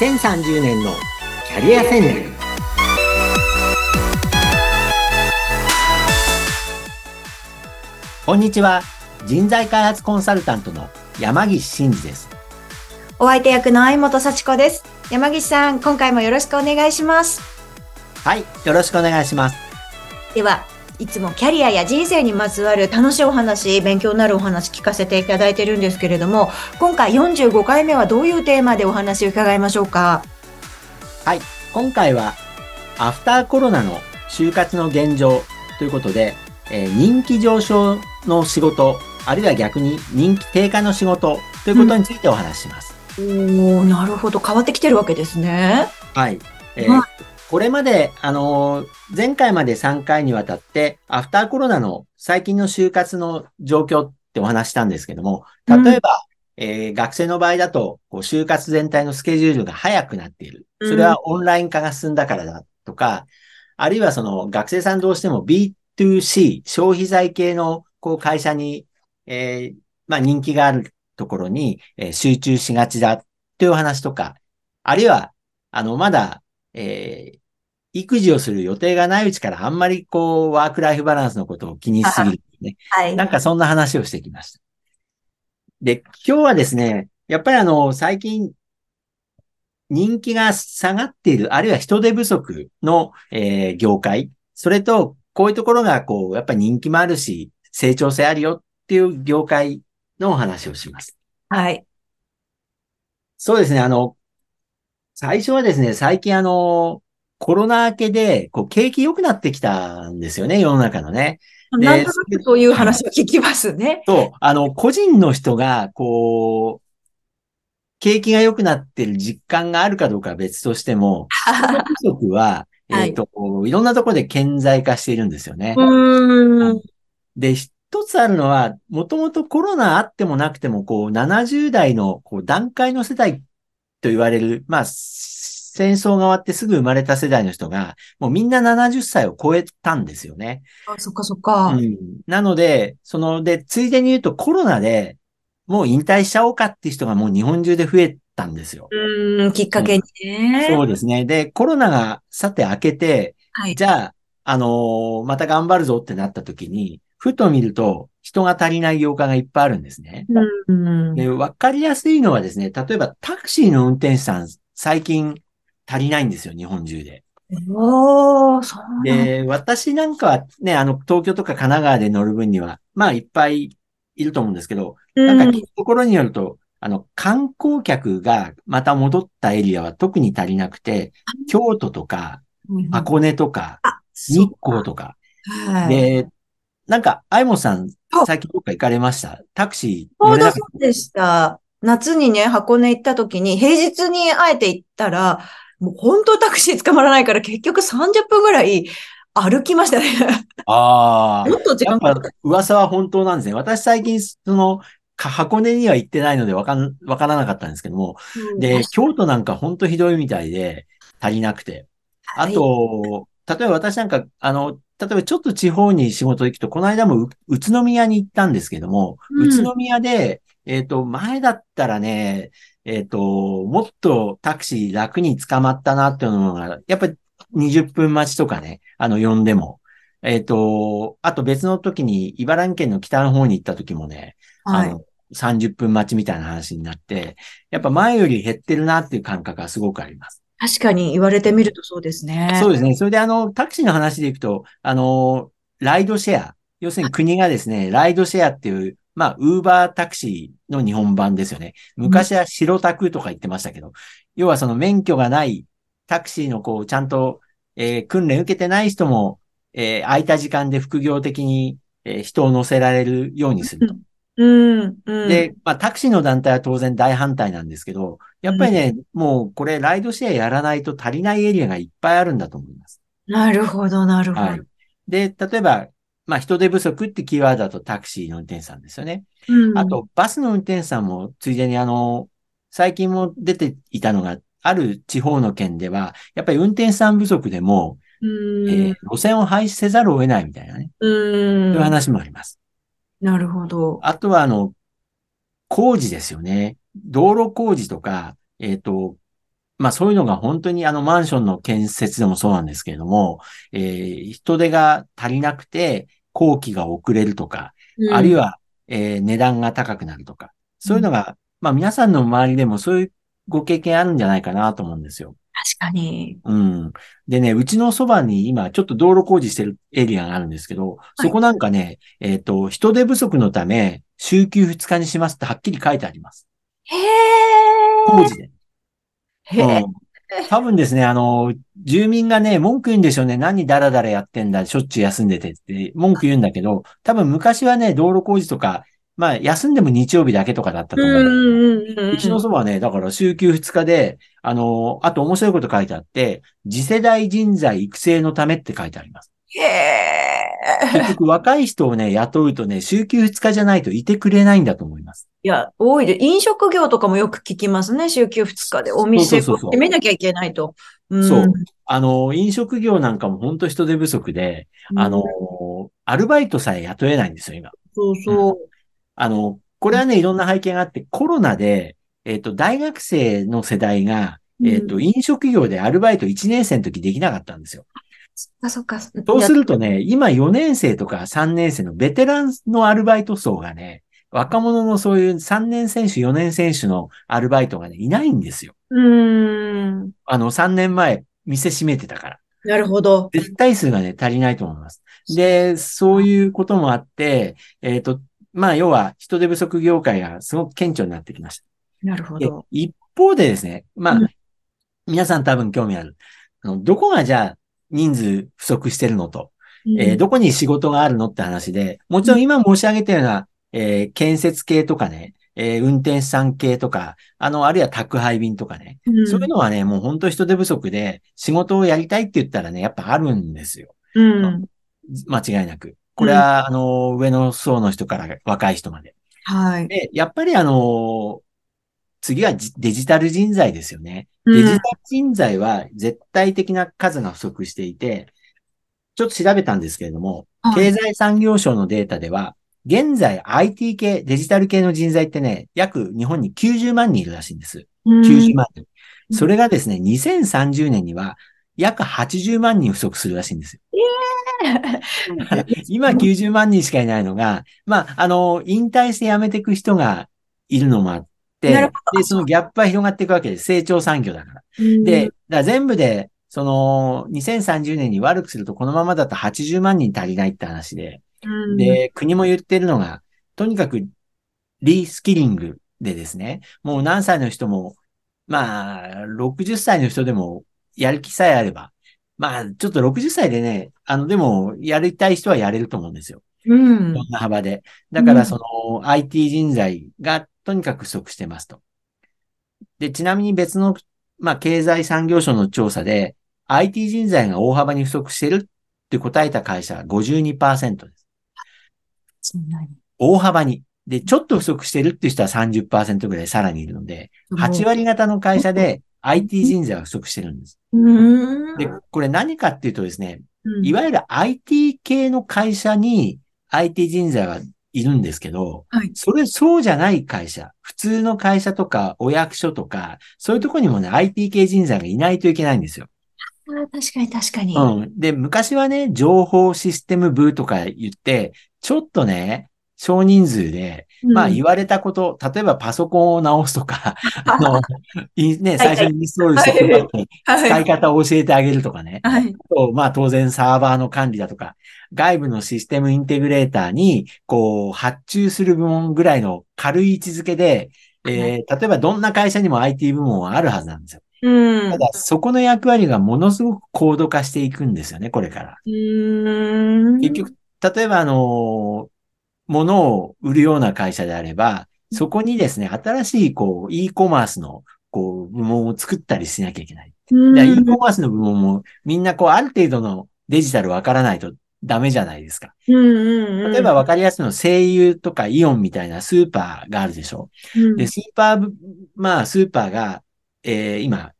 2030年のキャリア戦略。こんにちは。人材開発コンサルタントの山岸真嗣です。お相手役の相本幸子です。山岸さん今回もよろしくお願いします。はいよろしくお願いします。ではいつもキャリアや人生にまつわる楽しいお話、勉強になるお話聞かせていただいてるんですけれども、今回45回目はどういうテーマでお話を伺いましょうか？はい。今回は、アフターコロナの就活の現状ということで、えー、人気上昇の仕事、あるいは逆に人気低下の仕事ということについてお話しします。うん、おなるほど。変わってきてるわけですね。はい。えー、これまで、あのー、前回まで3回にわたって、アフターコロナの最近の就活の状況ってお話したんですけども、例えば、うん、えー、学生の場合だと、こう就活全体のスケジュールが早くなっている。それはオンライン化が進んだからだとか、あるいはその学生さんどうしても B2C、消費財系のこう会社に、えー、まあ人気があるところに、えー、集中しがちだという話とか、あるいは、あの、まだ、えー、育児をする予定がないうちからあんまりこう、ワークライフバランスのことを気にしすぎるね。はい。なんかそんな話をしてきました。で、今日はですね、やっぱりあの、最近、人気が下がっている、あるいは人手不足の、えー、業界、それと、こういうところが、こう、やっぱり人気もあるし、成長性あるよっていう業界のお話をします。はい。そうですね、あの、最初はですね、最近あの、コロナ明けで、こう、景気良くなってきたんですよね、世の中のね。なんとなくそういう話を聞きますね。そう、あの、個人の人が、こう、景気が良くなってる実感があるかどうかは別としても、人不足は、えっ、ー、と、はい、いろんなところで顕在化しているんですよね。で、一つあるのは、もともとコロナあってもなくても、こう、70代のこう段階の世代と言われる、まあ、戦争が終わってすぐ生まれた世代の人が、もうみんな70歳を超えたんですよね。あ、そっかそっか。うん。なので、その、で、ついでに言うとコロナで、もう引退しちゃおうかっていう人がもう日本中で増えたんですよ。うん、きっかけにね、うん、そうですね。で、コロナがさて明けて、はい、じゃあ、あのー、また頑張るぞってなった時に、ふと見ると人が足りない業界がいっぱいあるんですね。うん、で、わかりやすいのはですね、例えばタクシーの運転手さん、最近足りないんですよ、日本中で。おそうで、私なんかはね、あの、東京とか神奈川で乗る分には、まあいっぱいいると思うんですけど、なんか聞くところによると、あの、観光客がまた戻ったエリアは特に足りなくて、京都とか、箱根とか、日光とか。で、なんか、アイモさん、最近どっか行かれました？タクシー乗れなかったそうでした。夏にね、箱根行った時に、平日にあえて行ったら、もう本当タクシー捕まらないから結局30分ぐらい歩きましたね。ああ。もっと時間かかった。噂は本当なんですね。私最近、その、箱根には行ってないのでわかん、わからなかったんですけども。うん、で、京都なんか本当ひどいみたいで足りなくて。あと、はい、例えば私なんか、あの、例えばちょっと地方に仕事行くと、この間も宇都宮に行ったんですけども、うん、宇都宮で、えっ、ー、と、前だったらね、えっ、ー、と、もっとタクシー楽に捕まったなっていうのが、やっぱり20分待ちとかね、あの、呼んでも。えっ、ー、と、あと別の時に茨城県の北の方に行った時もね、はい、あの、30分待ちみたいな話になって、やっぱ前より減ってるなっていう感覚がすごくあります。確かに言われてみるとそうですね。そうですね。それであの、タクシーの話でいくと、あの、ライドシェア。要するに国がですね、ライドシェアっていうまあ、ウーバータクシーの日本版ですよね。昔は白タクとか言ってましたけど、要はその免許がないタクシーのこう、ちゃんと、えー、訓練受けてない人も、えー、空いた時間で副業的に、えー、人を乗せられるようにすると。うんうん、で、まあ、タクシーの団体は当然大反対なんですけど、やっぱりね、うん、もうこれライドシェアやらないと足りないエリアがいっぱいあるんだと思います。なるほど、なるほど。はい。で、例えば、まあ、人手不足ってキーワードだとタクシーの運転手さんですよね。うん、あと、バスの運転手さんも、ついでにあの、最近も出ていたのが、ある地方の県では、やっぱり運転手さん不足でも、えー、路線を廃止せざるを得ないみたいなね。うんそういう話もあります。なるほど。あとは、あの、工事ですよね。道路工事とか、えっ、ー、と、まあそういうのが本当にあのマンションの建設でもそうなんですけれども、えー、人手が足りなくて工期が遅れるとか、うんあるい、は、えー値段が高くなるとか、そういうのが、まあ皆さんの周りでもそういうご経験あるんじゃないかなと思うんですよ。確かに。うん。でね、うちのそばに今ちょっと道路工事してるエリアがあるんですけど、いそこなんかね、えっ、と、人手不足のため、週休2日にしますってはっきり書いてあります。へ工事で。え。へえ。うん 多分ですね、あの、住民がね、文句言うんでしょうね。何ダラダラやってんだ、しょっちゅう休んでてって、文句言うんだけど、多分昔はね、道路工事とか、まあ、休んでも日曜日だけとかだったと思う。うちのそばはね、だから週休2日で、あの、あと面白いこと書いてあって、次世代人材育成のためって書いてあります。へえ。結局若い人をね、雇うとね、週休2日じゃないといてくれないんだと思います。いや、多いで、飲食業とかもよく聞きますね。週休2日でお店そうそうそうそう閉めなきゃいけないと。うんそうあの、飲食業なんかも本当人手不足で、あの、アルバイトさえ雇えないんですよ、今。そうそう。あの、これはね、いろんな背景があって、コロナで、えっ、と、大学生の世代が、えっ、と、うん飲食業でアルバイト1年生の時できなかったんですよ。そっかそっか。そうするとね、今4年生とか3年生のベテランのアルバイト層がね、若者のそういう3年選手、4年選手のアルバイトがね、いないんですよ。うーん。あの、3年前、店閉めてたから。なるほど。絶対数がね、足りないと思います。で、そういうこともあって、えっ、と、まあ、要は人手不足業界がすごく顕著になってきました。でなるほど。一方でですね、まあ、うん皆さん多分興味ある。あのどこがじゃあ人数不足してるのと、えーどこに仕事があるのって話で、もちろん今申し上げたような、えー建設系とかね、えー運転手さん系とか、あの、あるいは宅配便とかね、うんそういうのはね、もう本当人手不足で、仕事をやりたいって言ったらね、やっぱあるんですよ。うん。間違いなく。これは、あの、上の層の人から若い人まで。はい。で、やっぱりあの、次はジデジタル人材ですよね。うんデジタル人材は絶対的な数が不足していて、ちょっと調べたんですけれども、はい経済産業省のデータでは、現在 IT 系、デジタル系の人材ってね、約日本に90万人いるらしいんです。うん90万人。うんそれがですね、2030年には約80万人不足するらしいんですよ。今90万人しかいないのが、まあ、あの、引退して辞めていく人がいるのもあっで、そのギャップは広がっていくわけです。成長産業だから。うんで、だから全部で、その、2030年に悪くするとこのままだと80万人足りないって話で、うんで、国も言ってるのが、とにかくリスキリングでですね、もう何歳の人も、まあ、60歳の人でもやる気さえあれば、まあ、ちょっと60歳でね、あの、でも、やりたい人はやれると思うんですよ。うんいろんな幅で。だから、うんその、IT 人材がとにかく不足してますと。で、ちなみに別の、まあ、経済産業省の調査で、IT 人材が大幅に不足してるって答えた会社は52%です。大幅に。で、ちょっと不足してるっていう人は30%ぐらいさらにいるので、8割方の会社で IT 人材は不足してるんです。うんで、これ何かっていうとですね、うんいわゆる IT 系の会社に IT 人材はいるんですけど、はいそれそうじゃない会社、普通の会社とかお役所とか、そういうところにもね、IT 系人材がいないといけないんですよ。あー確かに確かに。うん。で、昔はね、情報システム部とか言って、ちょっとね、少人数で、まあうん言われたこと、例えばパソコンを直すとか、あの、いね、はい最初にインストールしてもらって、はい使い方を教えてあげるとかね。はい。と、まあ当然サーバーの管理だとか、外部のシステムインテグレーターに、こう、発注する部門ぐらいの軽い位置づけで、えー例えばどんな会社にも IT 部門はあるはずなんですよ。うん。ただ、そこの役割がものすごく高度化していくんですよね、これから。うーん。結局、例えばあの、物を売るような会社であれば、そこにですね、新しい、こう、e コマースの、こう、部門を作ったりしなきゃいけない。e コマースの部門も、みんなこう、ある程度のデジタルわからないとダメじゃないですか。例えばわかりやすいの、声優とかイオンみたいなスーパーがあるでしょ。うん、で、スーパー部、まあ、スーパーが、えー今、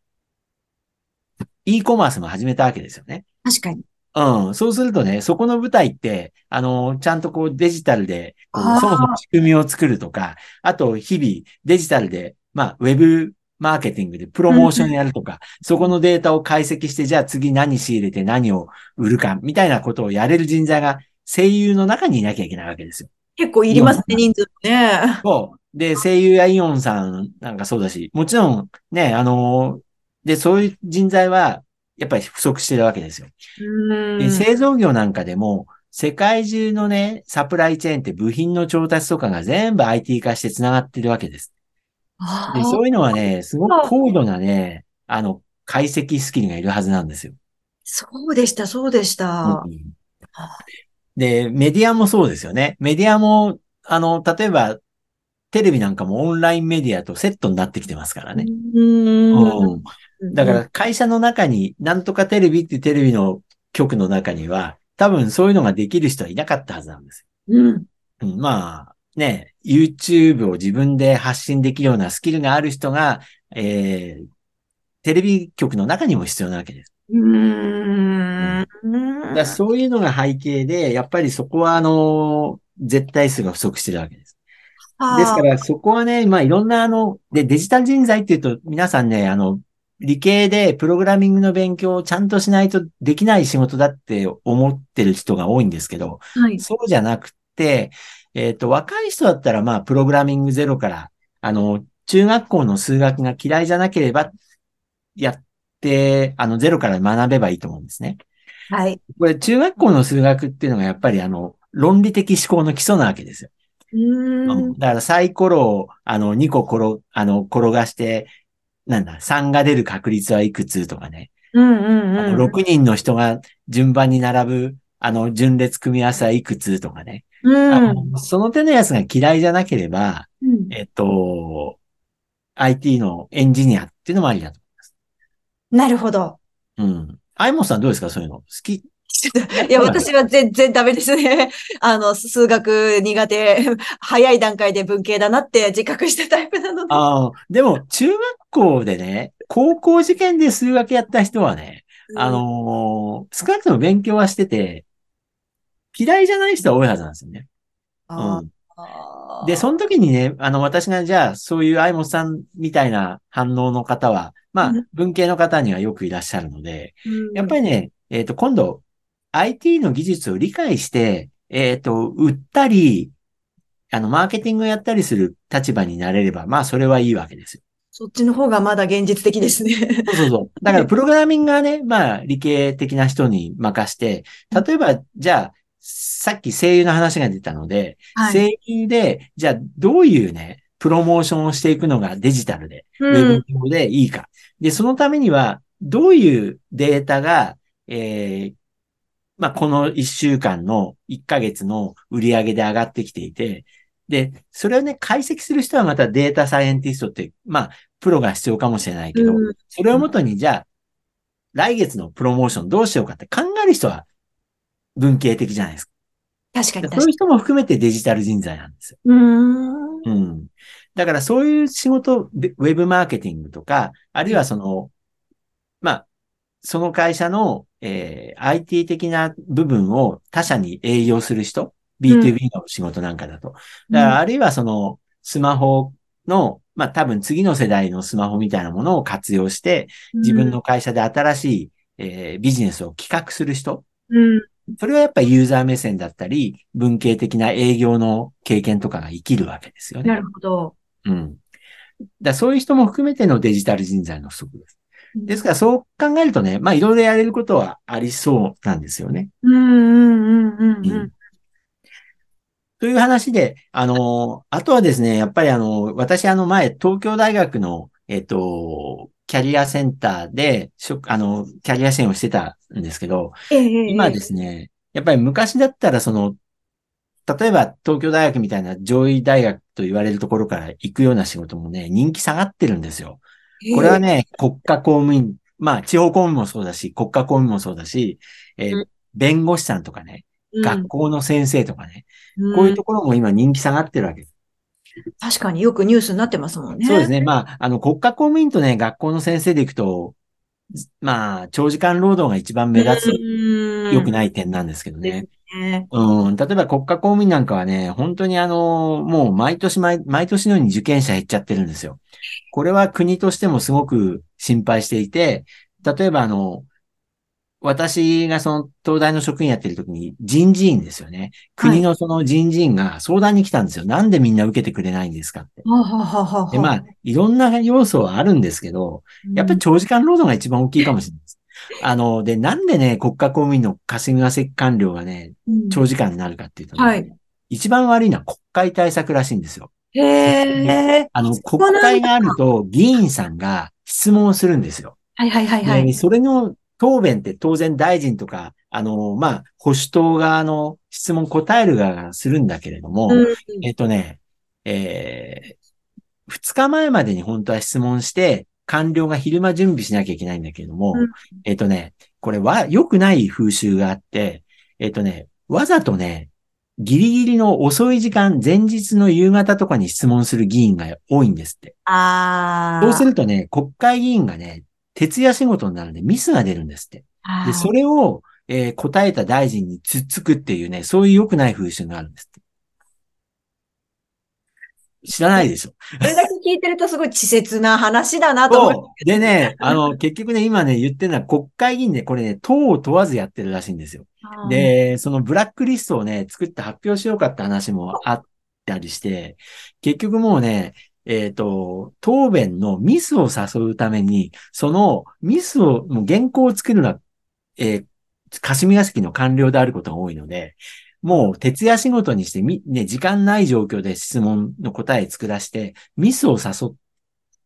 e コマースも始めたわけですよね。確かに。うん。そうするとね、そこの舞台って、あの、ちゃんとこうデジタルで、そもそも仕組みを作るとか、あと日々デジタルで、まあ、ウェブマーケティングでプロモーションやるとか、そこのデータを解析して、じゃあ次何仕入れて何を売るか、みたいなことをやれる人材が声優の中にいなきゃいけないわけですよ。結構いりますね、人数もね。そう。で、声優やイオンさんなんかそうだし、もちろんね、あのーで、そういう人材は、やっぱり不足してるわけですよ。うんで製造業なんかでも、世界中のね、サプライチェーンって部品の調達とかが全部 IT 化して繋がってるわけです。で、そういうのはね、すごく高度なね、あの、解析スキルがいるはずなんですよ。そうでした、そうでした。うんで、メディアもそうですよね。メディアも、あの、例えば、テレビなんかもオンラインメディアとセットになってきてますからね。うんうんだから会社の中に、なんとかテレビってテレビの局の中には、多分そういうのができる人はいなかったはずなんですうん。よ。うん、まあ、ね、YouTube を自分で発信できるようなスキルがある人が、えー、テレビ局の中にも必要なわけです。うん。だそういうのが背景で、やっぱりそこはあの、絶対数が不足してるわけです。ですから、そこはね、まあいろんなあの、で、デジタル人材っていうと、皆さんね、あの、理系でプログラミングの勉強をちゃんとしないとできない仕事だって思ってる人が多いんですけど、はい。そうじゃなくて、えっ、と、若い人だったら、まあ、プログラミングゼロから、あの、中学校の数学が嫌いじゃなければ、やって、あの、ゼロから学べばいいと思うんですね。はい。これ、中学校の数学っていうのがやっぱり、あの、論理的思考の基礎なわけですよ。うん。だからサイコロを、あの、2個転、あの、転がして、なんだ、3が出る確率はいくつとかね。うんうんあのうん。6人の人が順番に並ぶ、あの、順列組み合わせはいくつとかね。うん。あのその手のやつが嫌いじゃなければ、うんえっと、IT のエンジニアっていうのもありだと。なるほど。うん。アイモンさんどうですか？そういうの好き いや、私は全然ダメですね。あの、数学苦手、早い段階で文系だなって自覚したタイプなので。ああ、でも、中学校でね、高校受験で数学やった人はね、あのー少なくとも勉強はしてて、嫌いじゃない人は多いはずなんですよね。あうん。で、その時にね、あの、私がじゃあ、そういう相本さんみたいな反応の方は、まあうん、文系の方にはよくいらっしゃるので、うんやっぱりね、えっ、と、今度、IT の技術を理解して、えっ、と、売ったり、あの、マーケティングをやったりする立場になれれば、まあ、それはいいわけですよ。そっちの方がまだ現実的ですね。そうそうそう。だから、プログラミングはね、まあ、理系的な人に任して、例えば、じゃあ、さっき声優の話が出たので、はい。声優で、じゃあ、どういうね、プロモーションをしていくのがデジタルで、ウうんェブ上でいいか。で、そのためには、どういうデータが、えーまあ、この1週間の1ヶ月の売り上げで上がってきていて、で、それをね、解析する人はまたデータサイエンティストって、まあ、プロが必要かもしれないけど、うんそれをもとに、じゃあ、来月のプロモーションどうしようかって考える人は文系的じゃないですか。確かに確かに。そういう人も含めてデジタル人材なんですよ。うーん。うん。だからそういう仕事、でウェブマーケティングとか、あるいはその、まあ、その会社の、えー IT 的な部分を他社に営業する人、B2B の仕事なんかだと。だからあるいはその、スマホの、まあ多分次の世代のスマホみたいなものを活用して、自分の会社で新しい、えービジネスを企画する人、うん。それはやっぱりユーザー目線だったり、文系的な営業の経験とかが生きるわけですよね。なるほど。うん。だそういう人も含めてのデジタル人材の不足です。ですからそう考えるとね、まあいろいろやれることはありそうなんですよね。うんうんうんうんうん。という話で、あの、あとはですね、やっぱりあの、私あの前、東京大学の、えっと、キャリアセンターで、あの、キャリア支援をしてたんですけど、ええ今ですね、やっぱり昔だったらその、例えば東京大学みたいな上位大学と言われるところから行くような仕事もね、人気下がってるんですよ。これはね、国家公務員、まあ地方公務員もそうだし、国家公務員もそうだし、えーうん弁護士さんとかね、うん学校の先生とかね、うんこういうところも今人気下がってるわけです。確かによくニュースになってますもんね。そうですね。まあ、あの、国家公務員とね、学校の先生で行くと、まあ、長時間労働が一番目立つ、良くい。ない点なんですけどね。ね。うん、例えば国家公務員なんかはね、本当にあの、もう毎年毎、毎年のように受験者減っちゃってるんですよ。これは国としてもすごく心配していて、例えばあの、私がその東大の職員やってる時に人事院ですよね。国のその人事院が相談に来たんですよ。なんでみんな受けてくれないんですかって。はははははで、まあ、いろんな要素はあるんですけど、やっぱり長時間労働が一番大きいかもしれないです。あの、で、なんでね、国家公務員の霞が関官僚がね、うん長時間になるかっていうとね、はい。一番悪いのは国会対策らしいんですよ。へえ。あの、国会があると議員さんが質問をするんですよ。はいはいはいはい。でそれの答弁って当然大臣とか、あの、まあ、保守党側の質問答える側がするんだけれども、うんえっとね、えー、2日前までに本当は質問して、官僚が昼間準備しなきゃいけないんだけれども、うんえっとね、これは良くない風習があって、えっとね、わざとね、ギリギリの遅い時間、前日の夕方とかに質問する議員が多いんですって。ああ。そうするとね、国会議員がね、徹夜仕事になるんでミスが出るんですって。で、それを、えー答えた大臣につっつくっていうね、そういう良くない風習があるんですって。知らないでしょ。それだけ聞いてるとすごい稚拙な話だなと思そう。でね、あの、結局ね、今ね、言ってるのは国会議員で、これね、党を問わずやってるらしいんですよ。って。で、そのブラックリストをね、作って発表しようかって話もあったりして、結局もうね、えっ、と、答弁のミスを誘うために、そのミスを、もう原稿を作るのは、えー霞が関の官僚であることが多いので、もう徹夜仕事にしてみ、ね、時間ない状況で質問の答え作らして、ミスを誘っ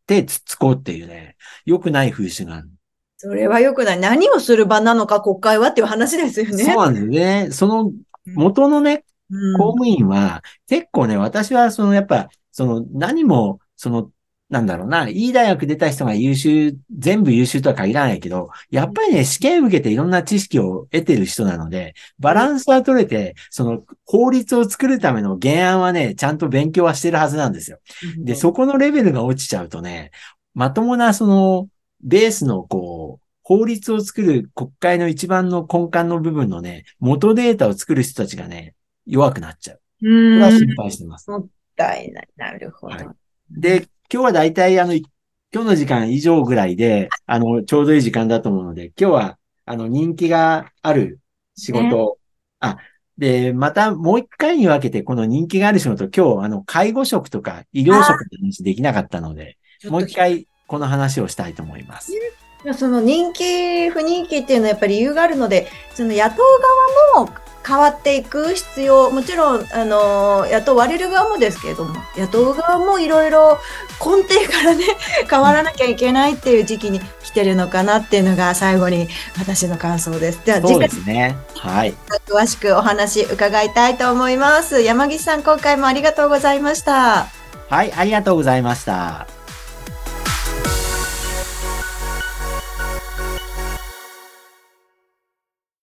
てつっつこうっていうね、良くない風習がある。それは良くない。何をする場なのか国会はっていう話ですよね。そうなんですね。その元のね、うん公務員は、結構ね、私はそのやっぱ、その何も、その、なんだろうな、いい大学出た人が優秀、全部優秀とは限らないけど、やっぱりね、試験受けていろんな知識を得てる人なので、バランスは取れて、その法律を作るための原案はね、ちゃんと勉強はしてるはずなんですよ。で、そこのレベルが落ちちゃうとね、まともなその、ベースのこう、法律を作る国会の一番の根幹の部分のね、元データを作る人たちがね、弱くなっちゃう。こうん。れは心配してます。もったいない。なるほど。はいで、今日はだいたいあの、い今日の時間以上ぐらいで、あの、ちょうどいい時間だと思うので、今日は、あの、人気がある仕事を、あ、で、またもう一回に分けて、この人気がある仕事、今日、あの、介護職とか医療職の話できなかったので、もう一回この話をしたいと思います。その人気、不人気っていうのはやっぱり理由があるので、その野党側も変わっていく必要、もちろん、あの、雇われる側もですけれども、野党側もいろいろ根底からね、変わらなきゃいけないっていう時期に来てるのかなっていうのが最後に私の感想です。では、次回ですね。はい。詳しくお話伺いたいと思います。山岸さん、今回もありがとうございました。はい、ありがとうございました。